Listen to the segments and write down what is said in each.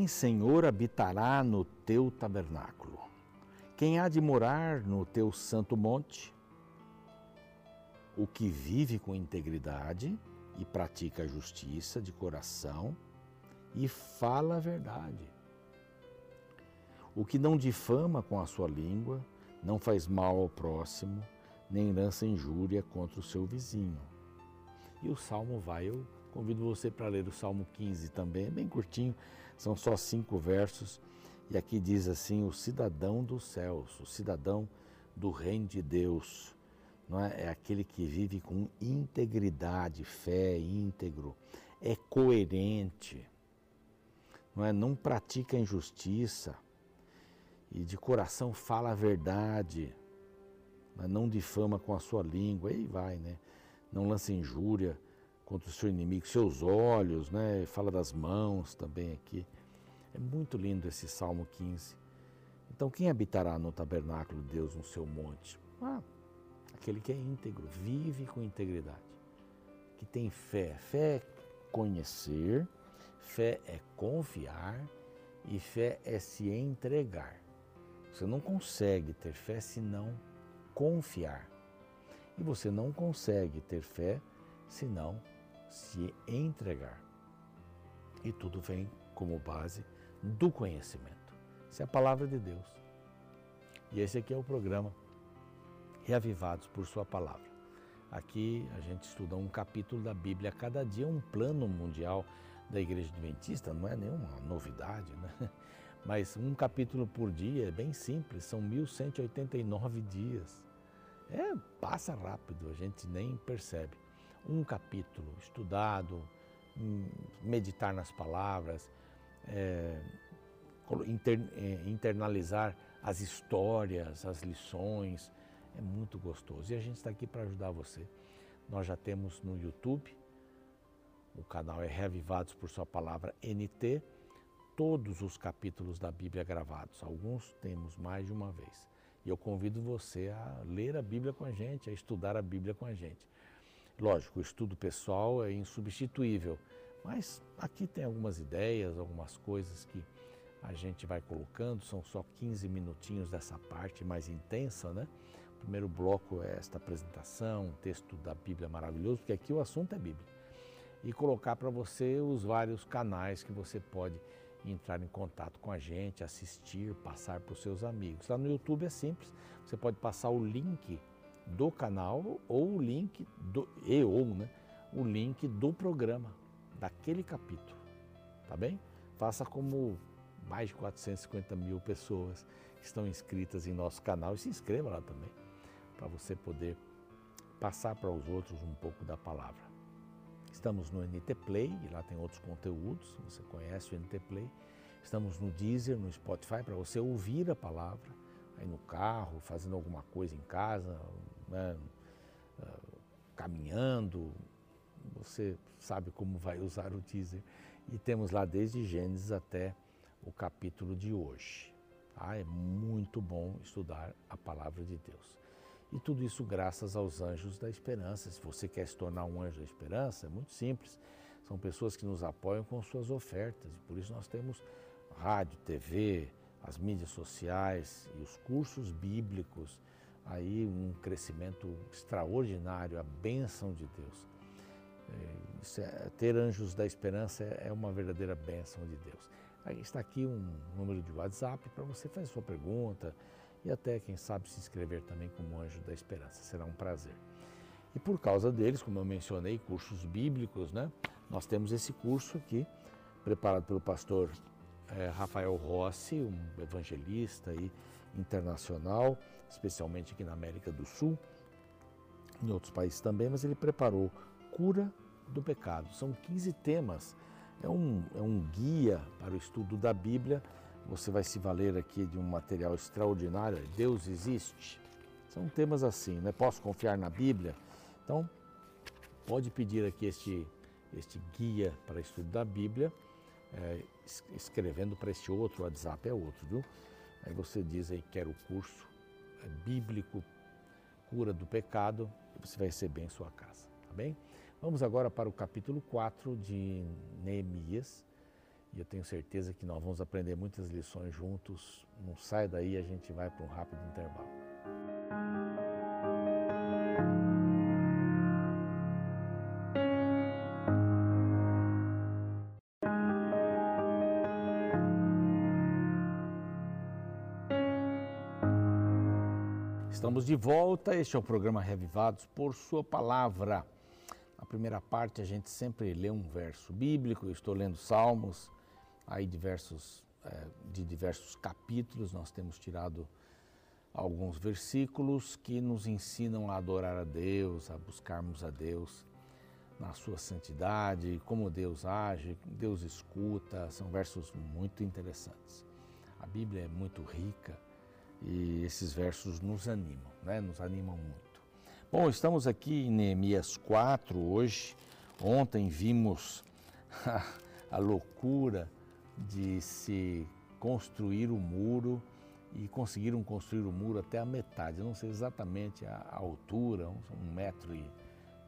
Quem, Senhor, habitará no teu tabernáculo? Quem há de morar no teu santo monte? O que vive com integridade e pratica a justiça de coração e fala a verdade. O que não difama com a sua língua, não faz mal ao próximo, nem lança injúria contra o seu vizinho. E o salmo vai, eu convido você para ler o salmo 15 também, é bem curtinho, são só cinco versos. E aqui diz assim: o cidadão dos céus, o cidadão do reino de Deus, não é? é aquele que vive com integridade, fé, íntegro, é coerente, não é? Não pratica injustiça e de coração fala a verdade, não, é? não difama com a sua língua, aí vai, né? Não lança injúria contra o seu inimigo, seus olhos, né? Fala das mãos também aqui. É muito lindo esse Salmo 15. Então, quem habitará no tabernáculo de Deus no seu monte? Ah, aquele que é íntegro, vive com integridade, que tem fé. Fé é conhecer, fé é confiar e fé é se entregar. Você não consegue ter fé se não confiar. E você não consegue ter fé se não se entregar. E tudo vem como base do conhecimento. Isso é a palavra de Deus. E esse aqui é o programa Reavivados por Sua Palavra. Aqui a gente estuda um capítulo da Bíblia a cada dia, um plano mundial da Igreja Adventista, não é nenhuma novidade, né? Mas um capítulo por dia é bem simples, são 1189 dias. É, passa rápido, a gente nem percebe um capítulo estudado, hum, meditar nas palavras, é, inter, é, internalizar as histórias, as lições, é muito gostoso. E a gente está aqui para ajudar você. Nós já temos no YouTube, o canal é Reavivados por Sua Palavra NT, todos os capítulos da Bíblia gravados. Alguns temos mais de uma vez. E eu convido você a ler a Bíblia com a gente, a estudar a Bíblia com a gente. Lógico, o estudo pessoal é insubstituível, mas aqui tem algumas ideias, algumas coisas que a gente vai colocando, são só 15 minutinhos dessa parte mais intensa, né? O primeiro bloco é esta apresentação, um texto da Bíblia maravilhoso, porque aqui o assunto é Bíblia. E colocar para você os vários canais que você pode entrar em contato com a gente, assistir, passar para os seus amigos. Lá no YouTube é simples, você pode passar o link do canal ou o link do e ou né, o link do programa daquele capítulo, tá bem? Faça como mais de 450 mil pessoas que estão inscritas em nosso canal e se inscreva lá também para você poder passar para os outros um pouco da palavra. Estamos no NT Play e lá tem outros conteúdos, você conhece o NT Play. Estamos no Deezer, no Spotify para você ouvir a palavra aí no carro, fazendo alguma coisa em casa, né, ah, caminhando, você sabe como vai usar o teaser. E temos lá desde Gênesis até o capítulo de hoje. Tá? É muito bom estudar a palavra de Deus. E tudo isso graças aos anjos da esperança. Se você quer se tornar um anjo da esperança, é muito simples. São pessoas que nos apoiam com suas ofertas. Por isso nós temos rádio, TV, as mídias sociais e os cursos bíblicos aí um crescimento extraordinário, a bênção de Deus. É, é, ter anjos da esperança é, é uma verdadeira bênção de Deus. Aí está aqui um número de WhatsApp para você fazer sua pergunta e até, quem sabe, se inscrever também como anjo da esperança. Será um prazer. E por causa deles, como eu mencionei, cursos bíblicos, né? Nós temos esse curso aqui, preparado pelo pastor é, Rafael Rossi, um evangelista aí, internacional, especialmente aqui na América do Sul, em outros países também, mas ele preparou Cura do Pecado. São 15 temas, é um, é um guia para o estudo da Bíblia. Você vai se valer aqui de um material extraordinário, Deus existe. São temas assim, né? Posso confiar na Bíblia? Então, pode pedir aqui este, este guia para estudo da Bíblia, é, escrevendo para este outro, o WhatsApp é outro, viu? Aí você diz aí, quero o curso é bíblico, cura do pecado, e você vai receber em sua casa, tá bem? Vamos agora para o capítulo 4 de Neemias. E eu tenho certeza que nós vamos aprender muitas lições juntos. Não sai daí, a gente vai para um rápido intervalo. Estamos de volta, este é o programa Revivados por Sua Palavra. Na primeira parte a gente sempre lê um verso bíblico, eu estou lendo Salmos, aí diversos, é, de diversos capítulos, nós temos tirado alguns versículos que nos ensinam a adorar a Deus, a buscarmos a Deus na sua santidade, como Deus age, Deus escuta, são versos muito interessantes. A Bíblia é muito rica e esses versos nos animam, né? nos animam muito. Bom, estamos aqui em Neemias 4 hoje. Ontem vimos a, a loucura de se construir o muro e conseguiram construir o muro até a metade. Eu não sei exatamente a, a altura, um, um metro e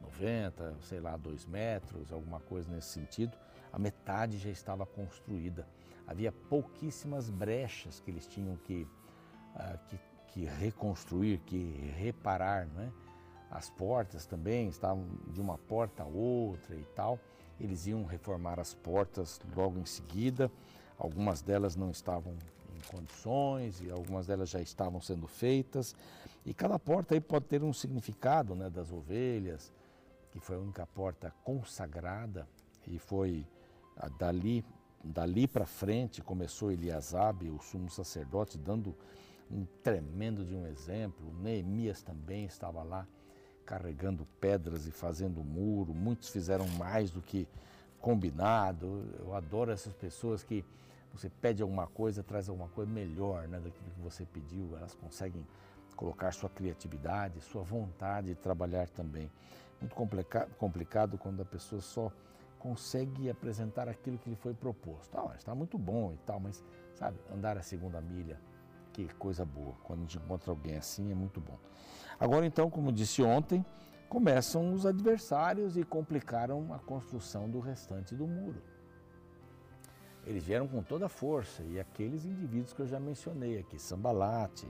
noventa, sei lá, dois metros, alguma coisa nesse sentido. A metade já estava construída. Havia pouquíssimas brechas que eles tinham que que, que, reconstruir, que reparar, né? As portas também estavam de uma porta a outra e tal. Eles iam reformar as portas logo em seguida. Algumas delas não estavam em condições e algumas delas já estavam sendo feitas. E cada porta aí pode ter um significado, né? Das ovelhas, que foi a única porta consagrada e foi dali dali para frente começou Eliasabe, o sumo sacerdote, dando um tremendo de um exemplo. Neemias também estava lá carregando pedras e fazendo muro. Muitos fizeram mais do que combinado. Eu adoro essas pessoas que você pede alguma coisa, traz alguma coisa melhor né, daquilo que você pediu. Elas conseguem colocar sua criatividade, sua vontade de trabalhar também. Muito complicado, complicado quando a pessoa só consegue apresentar aquilo que lhe foi proposto. Ah, está muito bom e tal, mas sabe, andar a segunda milha, que coisa boa. Quando a gente encontra alguém assim é muito bom. Agora então, como disse ontem, começam os adversários e complicaram a construção do restante do muro. Eles vieram com toda a força e aqueles indivíduos que eu já mencionei aqui, Sambalate,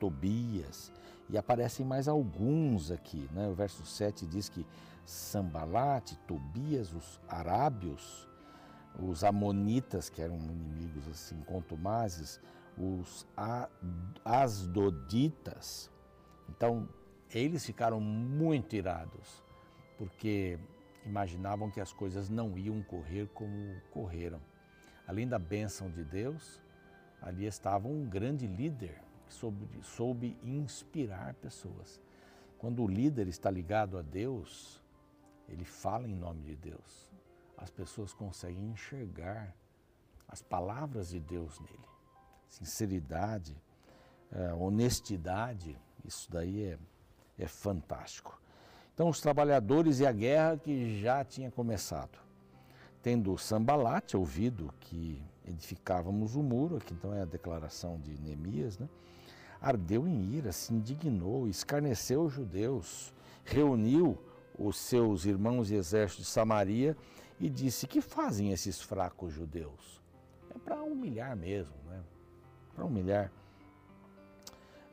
Tobias, e aparecem mais alguns aqui. Né? O verso 7 diz que Sambalate, Tobias, os arábios, os amonitas, que eram inimigos assim contumazes, os asdoditas. Então, eles ficaram muito irados, porque imaginavam que as coisas não iam correr como correram. Além da bênção de Deus, ali estava um grande líder que soube, soube inspirar pessoas. Quando o líder está ligado a Deus, ele fala em nome de Deus. As pessoas conseguem enxergar as palavras de Deus nele sinceridade, é, honestidade, isso daí é, é fantástico. Então, os trabalhadores e a guerra que já tinha começado. Tendo Sambalate ouvido que edificávamos o muro, aqui então é a declaração de Neemias, né? ardeu em ira, se indignou, escarneceu os judeus, reuniu os seus irmãos e exércitos de Samaria e disse: Que fazem esses fracos judeus? É para humilhar mesmo, né? Para humilhar,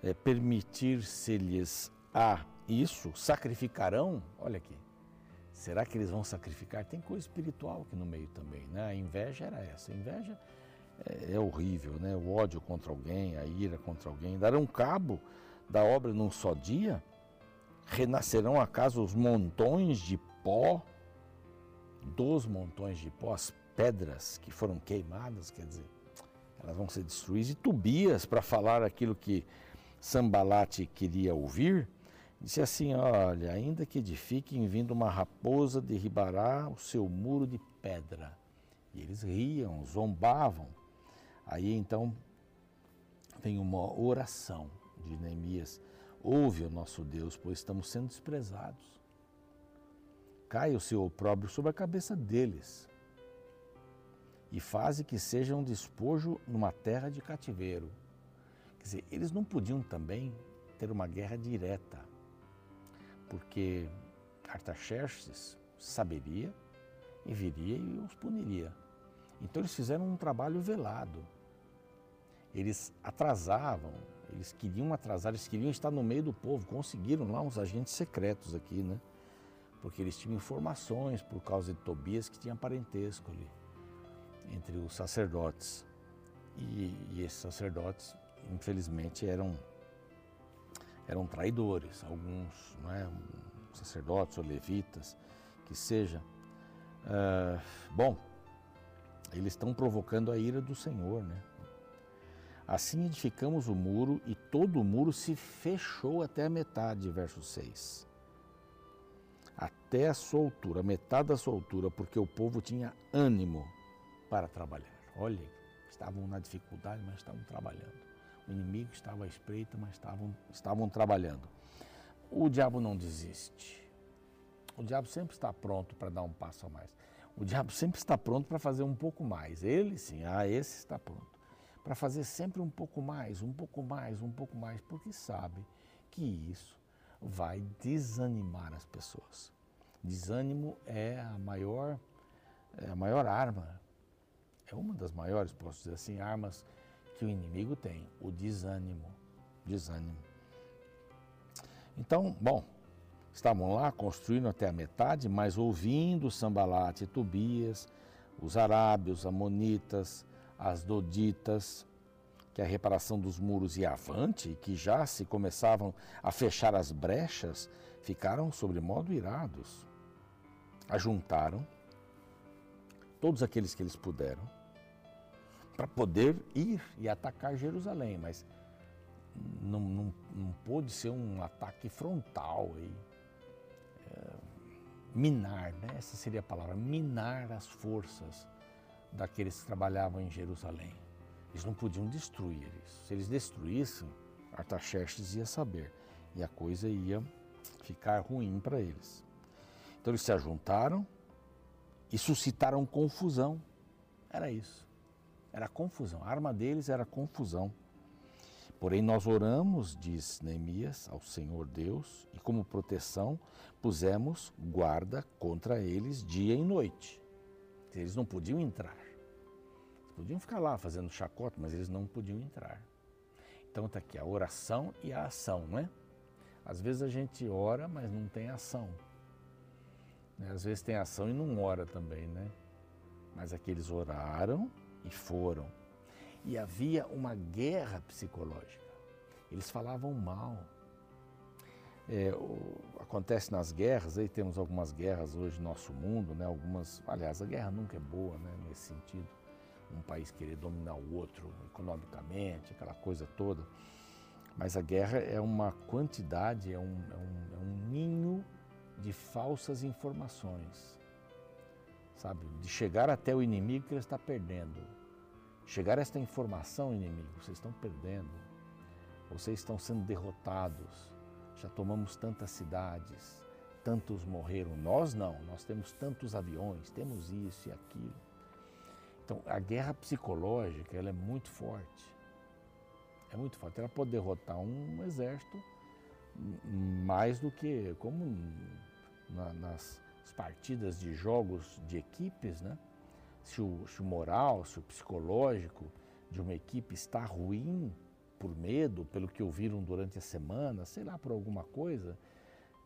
é, permitir-se-lhes a isso, sacrificarão, olha aqui, será que eles vão sacrificar? Tem coisa espiritual aqui no meio também, né? A inveja era essa, a inveja é, é horrível, né? O ódio contra alguém, a ira contra alguém, darão cabo da obra num só dia? Renascerão acaso os montões de pó, dos montões de pó, as pedras que foram queimadas, quer dizer, elas vão ser destruídas. E Tobias, para falar aquilo que Sambalate queria ouvir, disse assim: Olha, ainda que edifiquem, vindo uma raposa, derribará o seu muro de pedra. E eles riam, zombavam. Aí então vem uma oração de Neemias: Ouve o nosso Deus, pois estamos sendo desprezados. Cai o seu opróbrio sobre a cabeça deles e faze que seja um despojo numa terra de cativeiro. Quer dizer, eles não podiam também ter uma guerra direta, porque Artaxerxes saberia e viria e os puniria. Então eles fizeram um trabalho velado. Eles atrasavam, eles queriam atrasar, eles queriam estar no meio do povo. Conseguiram lá uns agentes secretos aqui, né? Porque eles tinham informações por causa de Tobias que tinha parentesco ali entre os sacerdotes. E, e esses sacerdotes, infelizmente, eram eram traidores, alguns, não é, sacerdotes ou levitas, que seja. Uh, bom, eles estão provocando a ira do Senhor, né? Assim edificamos o muro e todo o muro se fechou até a metade, verso 6. Até a sua altura, metade da sua altura, porque o povo tinha ânimo para trabalhar. Olha, estavam na dificuldade, mas estavam trabalhando. O inimigo estava à espreita, mas estavam, estavam trabalhando. O diabo não desiste. O diabo sempre está pronto para dar um passo a mais. O diabo sempre está pronto para fazer um pouco mais. Ele sim, ah, esse está pronto. Para fazer sempre um pouco mais, um pouco mais, um pouco mais, porque sabe que isso vai desanimar as pessoas. Desânimo é a maior, é a maior arma, é uma das maiores, posso dizer assim, armas que o inimigo tem, o desânimo. Desânimo. Então, bom, Estavam lá construindo até a metade, mas ouvindo Sambalate e Tobias, os arábios, os amonitas, as doditas, que a reparação dos muros ia avante, que já se começavam a fechar as brechas, ficaram sobremodo irados. Ajuntaram todos aqueles que eles puderam para poder ir e atacar Jerusalém, mas não, não, não pôde ser um ataque frontal aí minar, né? essa seria a palavra, minar as forças daqueles que trabalhavam em Jerusalém. Eles não podiam destruir isso. Se eles destruíssem, Artaxerxes ia saber e a coisa ia ficar ruim para eles. Então eles se ajuntaram e suscitaram confusão. Era isso. Era confusão. A arma deles era confusão. Porém, nós oramos, diz Neemias, ao Senhor Deus, e como proteção pusemos guarda contra eles dia e noite. Eles não podiam entrar. Eles podiam ficar lá fazendo chacota, mas eles não podiam entrar. Então está aqui a oração e a ação, não é? Às vezes a gente ora, mas não tem ação. Às vezes tem ação e não ora também, né? Mas aqueles oraram e foram e havia uma guerra psicológica. Eles falavam mal. É, o, acontece nas guerras, aí temos algumas guerras hoje no nosso mundo, né? Algumas, aliás, a guerra nunca é boa, né? Nesse sentido, um país querer dominar o outro economicamente, aquela coisa toda. Mas a guerra é uma quantidade, é um, é um, é um ninho de falsas informações, sabe? De chegar até o inimigo que ele está perdendo Chegar esta informação, inimigo, vocês estão perdendo, vocês estão sendo derrotados. Já tomamos tantas cidades, tantos morreram. Nós não, nós temos tantos aviões, temos isso e aquilo. Então, a guerra psicológica ela é muito forte. É muito forte. Ela pode derrotar um exército mais do que como na, nas partidas de jogos de equipes, né? Se o, se o moral, se o psicológico de uma equipe está ruim por medo, pelo que ouviram durante a semana, sei lá, por alguma coisa,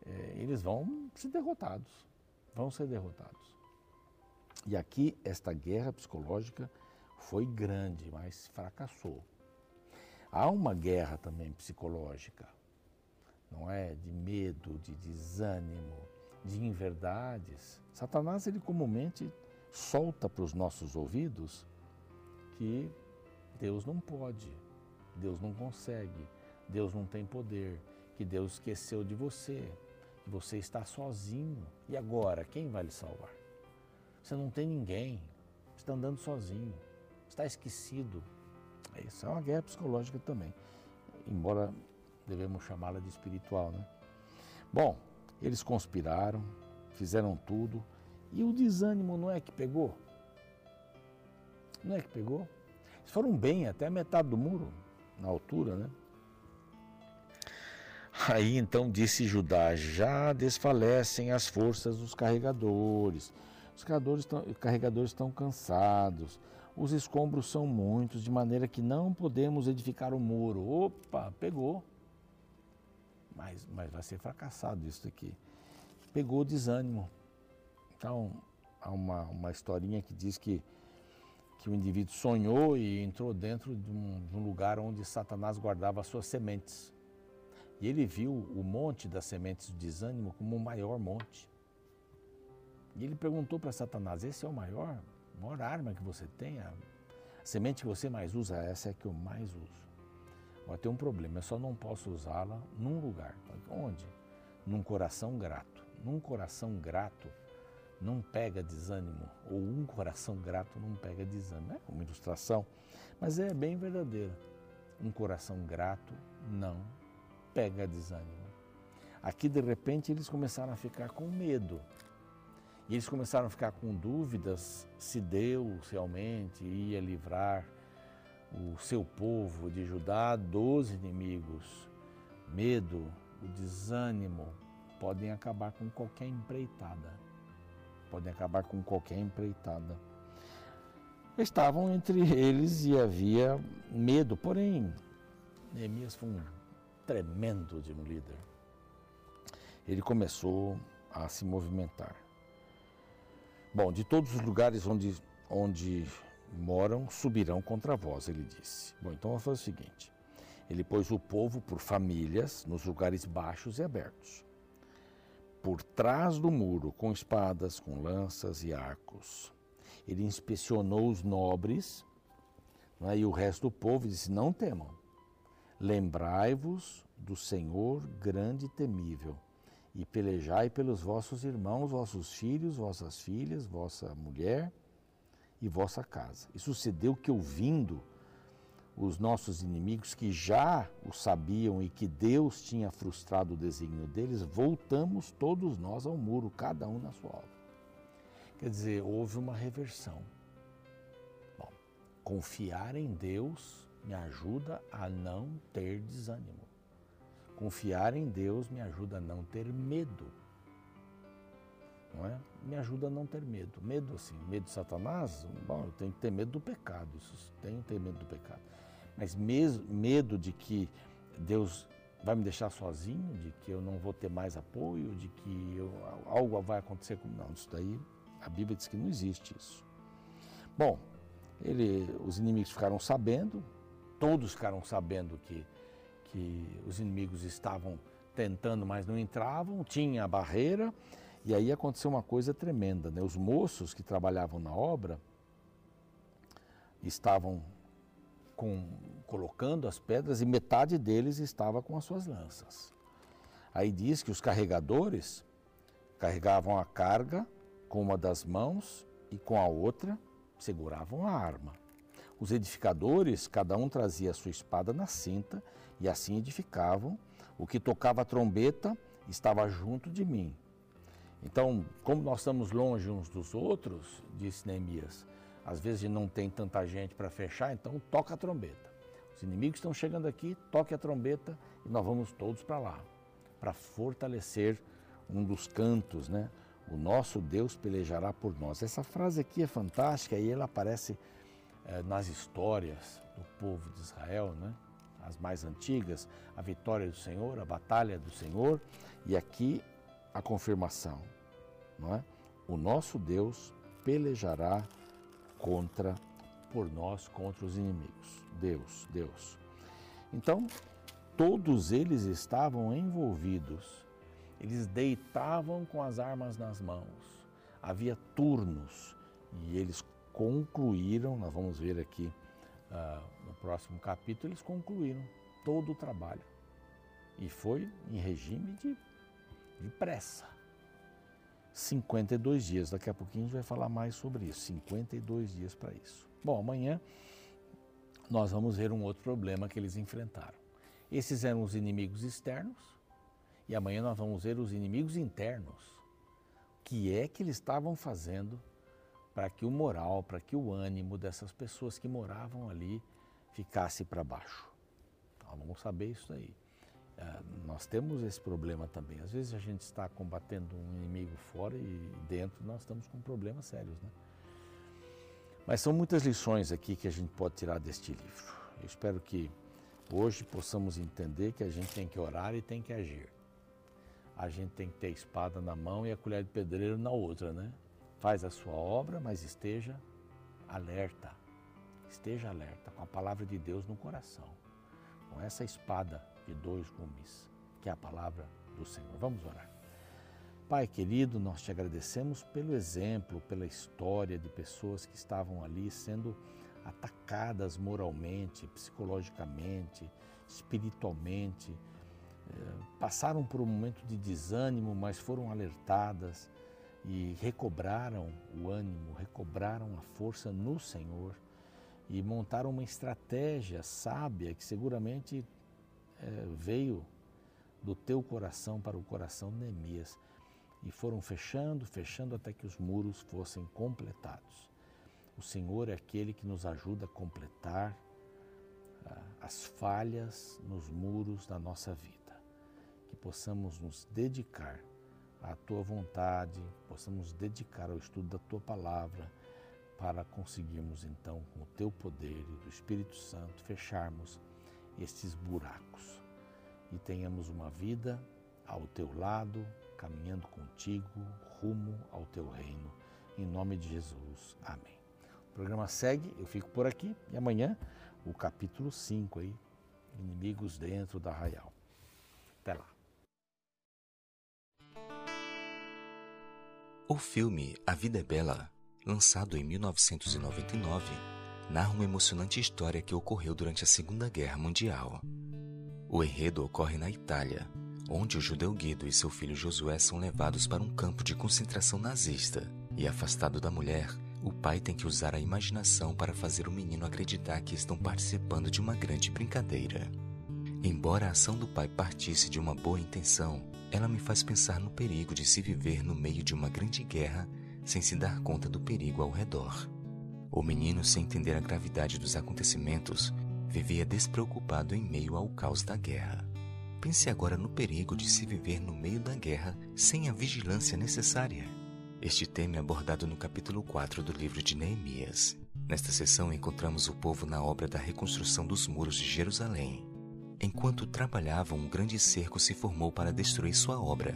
é, eles vão ser derrotados. Vão ser derrotados. E aqui, esta guerra psicológica foi grande, mas fracassou. Há uma guerra também psicológica, não é? De medo, de desânimo, de inverdades. Satanás, ele comumente solta para os nossos ouvidos que Deus não pode, Deus não consegue, Deus não tem poder, que Deus esqueceu de você, que você está sozinho. E agora, quem vai lhe salvar? Você não tem ninguém, está andando sozinho, está esquecido. Isso é uma guerra psicológica também, embora devemos chamá-la de espiritual, né? Bom, eles conspiraram, fizeram tudo, e o desânimo não é que pegou? Não é que pegou? Eles foram bem até a metade do muro, na altura, né? Aí então disse Judá: Já desfalecem as forças dos carregadores, Os carregadores estão, carregadores estão cansados, os escombros são muitos, de maneira que não podemos edificar o muro. Opa, pegou. Mas, mas vai ser fracassado isso aqui. Pegou o desânimo. Então, há uma, uma historinha que diz que, que o indivíduo sonhou e entrou dentro de um, de um lugar onde Satanás guardava as suas sementes. E ele viu o monte das sementes do desânimo como o maior monte. E ele perguntou para Satanás: Esse é o maior? maior arma que você tem, a semente que você mais usa, essa é a que eu mais uso. Agora tem um problema, eu só não posso usá-la num lugar. Onde? Num coração grato. Num coração grato não pega desânimo, ou um coração grato não pega desânimo. É uma ilustração, mas é bem verdadeira. Um coração grato não pega desânimo. Aqui, de repente, eles começaram a ficar com medo. E eles começaram a ficar com dúvidas se Deus realmente ia livrar o seu povo de Judá dos inimigos. Medo, o desânimo podem acabar com qualquer empreitada. Podem acabar com qualquer empreitada. Estavam entre eles e havia medo, porém, Neemias foi um tremendo de um líder. Ele começou a se movimentar. Bom, de todos os lugares onde, onde moram subirão contra vós, ele disse. Bom, então vamos fazer o seguinte: ele pôs o povo por famílias nos lugares baixos e abertos, por trás do muro, com espadas, com lanças e arcos. Ele inspecionou os nobres né, e o resto do povo e disse: Não temam, lembrai-vos do Senhor grande e temível e pelejai pelos vossos irmãos, vossos filhos, vossas filhas, vossa mulher e vossa casa. E sucedeu que, ouvindo os nossos inimigos, que já o sabiam e que Deus tinha frustrado o desígnio deles, voltamos todos nós ao muro, cada um na sua obra. Quer dizer, houve uma reversão. Bom, confiar em Deus me ajuda a não ter desânimo. Confiar em Deus me ajuda a não ter medo. Não é? Me ajuda a não ter medo. Medo assim, medo de Satanás, bom, eu tenho que ter medo do pecado, isso tenho que ter medo do pecado. Mas mesmo medo de que Deus vai me deixar sozinho, de que eu não vou ter mais apoio, de que eu, algo vai acontecer comigo. Não, isso daí a Bíblia diz que não existe isso. Bom, ele, os inimigos ficaram sabendo, todos ficaram sabendo que que os inimigos estavam tentando, mas não entravam, tinha a barreira, e aí aconteceu uma coisa tremenda. Né? Os moços que trabalhavam na obra estavam com, colocando as pedras e metade deles estava com as suas lanças. Aí diz que os carregadores carregavam a carga com uma das mãos e com a outra seguravam a arma. Os edificadores, cada um trazia a sua espada na cinta e assim edificavam. O que tocava a trombeta estava junto de mim. Então, como nós estamos longe uns dos outros, disse Neemias, às vezes não tem tanta gente para fechar, então toca a trombeta. Os inimigos estão chegando aqui, toque a trombeta e nós vamos todos para lá, para fortalecer um dos cantos, né? O nosso Deus pelejará por nós. Essa frase aqui é fantástica e ela aparece é, nas histórias do povo de Israel, né? as mais antigas, a vitória do Senhor, a batalha do Senhor, e aqui a confirmação, não é? O nosso Deus pelejará contra por nós contra os inimigos. Deus, Deus. Então, todos eles estavam envolvidos. Eles deitavam com as armas nas mãos. Havia turnos e eles concluíram, nós vamos ver aqui uh, no próximo capítulo, eles concluíram todo o trabalho. E foi em regime de, de pressa. 52 dias, daqui a pouquinho a gente vai falar mais sobre isso. 52 dias para isso. Bom, amanhã nós vamos ver um outro problema que eles enfrentaram. Esses eram os inimigos externos e amanhã nós vamos ver os inimigos internos. O que é que eles estavam fazendo para que o moral, para que o ânimo dessas pessoas que moravam ali ficasse para baixo. Então, vamos saber isso aí. É, nós temos esse problema também. Às vezes a gente está combatendo um inimigo fora e dentro nós estamos com problemas sérios, né? Mas são muitas lições aqui que a gente pode tirar deste livro. Eu espero que hoje possamos entender que a gente tem que orar e tem que agir. A gente tem que ter a espada na mão e a colher de pedreiro na outra, né? Faz a sua obra, mas esteja alerta. Esteja alerta com a palavra de Deus no coração. Com essa espada de dois gumes, que é a palavra do Senhor. Vamos orar. Pai querido, nós te agradecemos pelo exemplo, pela história de pessoas que estavam ali sendo atacadas moralmente, psicologicamente, espiritualmente, eh, passaram por um momento de desânimo, mas foram alertadas e recobraram o ânimo, recobraram a força no Senhor e montaram uma estratégia sábia que seguramente veio do teu coração para o coração de Neemias e foram fechando, fechando até que os muros fossem completados. O Senhor é aquele que nos ajuda a completar ah, as falhas nos muros da nossa vida. Que possamos nos dedicar à tua vontade, possamos dedicar ao estudo da tua palavra, para conseguirmos então, com o teu poder e do Espírito Santo, fecharmos estes buracos e tenhamos uma vida ao teu lado, caminhando contigo rumo ao teu reino. Em nome de Jesus. Amém. O programa segue, eu fico por aqui e amanhã o capítulo 5 aí, inimigos dentro da arraial. Até lá. O filme A Vida é Bela, lançado em 1999, narra uma emocionante história que ocorreu durante a Segunda Guerra Mundial. O enredo ocorre na Itália, onde o judeu Guido e seu filho Josué são levados para um campo de concentração nazista. E afastado da mulher, o pai tem que usar a imaginação para fazer o menino acreditar que estão participando de uma grande brincadeira. Embora a ação do pai partisse de uma boa intenção, ela me faz pensar no perigo de se viver no meio de uma grande guerra sem se dar conta do perigo ao redor. O menino, sem entender a gravidade dos acontecimentos, vivia despreocupado em meio ao caos da guerra. Pense agora no perigo de se viver no meio da guerra sem a vigilância necessária. Este tema é abordado no capítulo 4 do livro de Neemias. Nesta sessão encontramos o povo na obra da reconstrução dos muros de Jerusalém. Enquanto trabalhavam, um grande cerco se formou para destruir sua obra.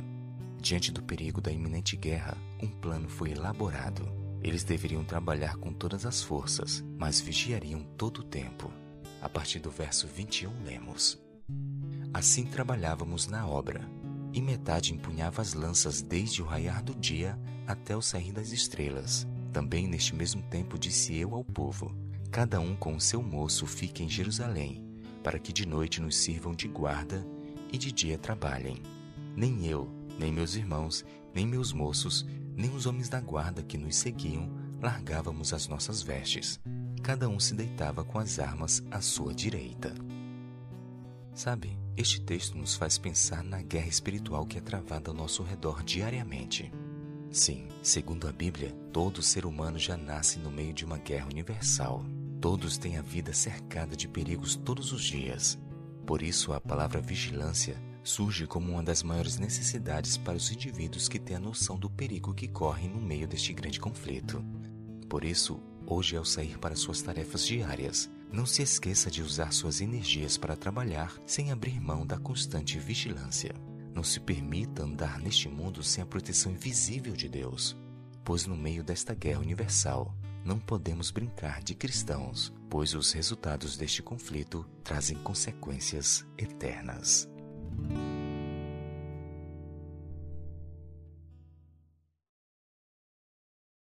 Diante do perigo da iminente guerra, um plano foi elaborado. Eles deveriam trabalhar com todas as forças, mas vigiariam todo o tempo. A partir do verso 21, lemos: Assim trabalhávamos na obra, e metade empunhava as lanças desde o raiar do dia até o sair das estrelas. Também neste mesmo tempo disse eu ao povo: Cada um com o seu moço fique em Jerusalém, para que de noite nos sirvam de guarda e de dia trabalhem. Nem eu, nem meus irmãos, nem meus moços, nem os homens da guarda que nos seguiam largávamos as nossas vestes. Cada um se deitava com as armas à sua direita. Sabe, este texto nos faz pensar na guerra espiritual que é travada ao nosso redor diariamente. Sim, segundo a Bíblia, todo ser humano já nasce no meio de uma guerra universal. Todos têm a vida cercada de perigos todos os dias. Por isso, a palavra vigilância surge como uma das maiores necessidades para os indivíduos que têm a noção do perigo que correm no meio deste grande conflito. Por isso, hoje, ao sair para suas tarefas diárias, não se esqueça de usar suas energias para trabalhar sem abrir mão da constante vigilância. Não se permita andar neste mundo sem a proteção invisível de Deus, pois no meio desta guerra universal, não podemos brincar de cristãos, pois os resultados deste conflito trazem consequências eternas. thank you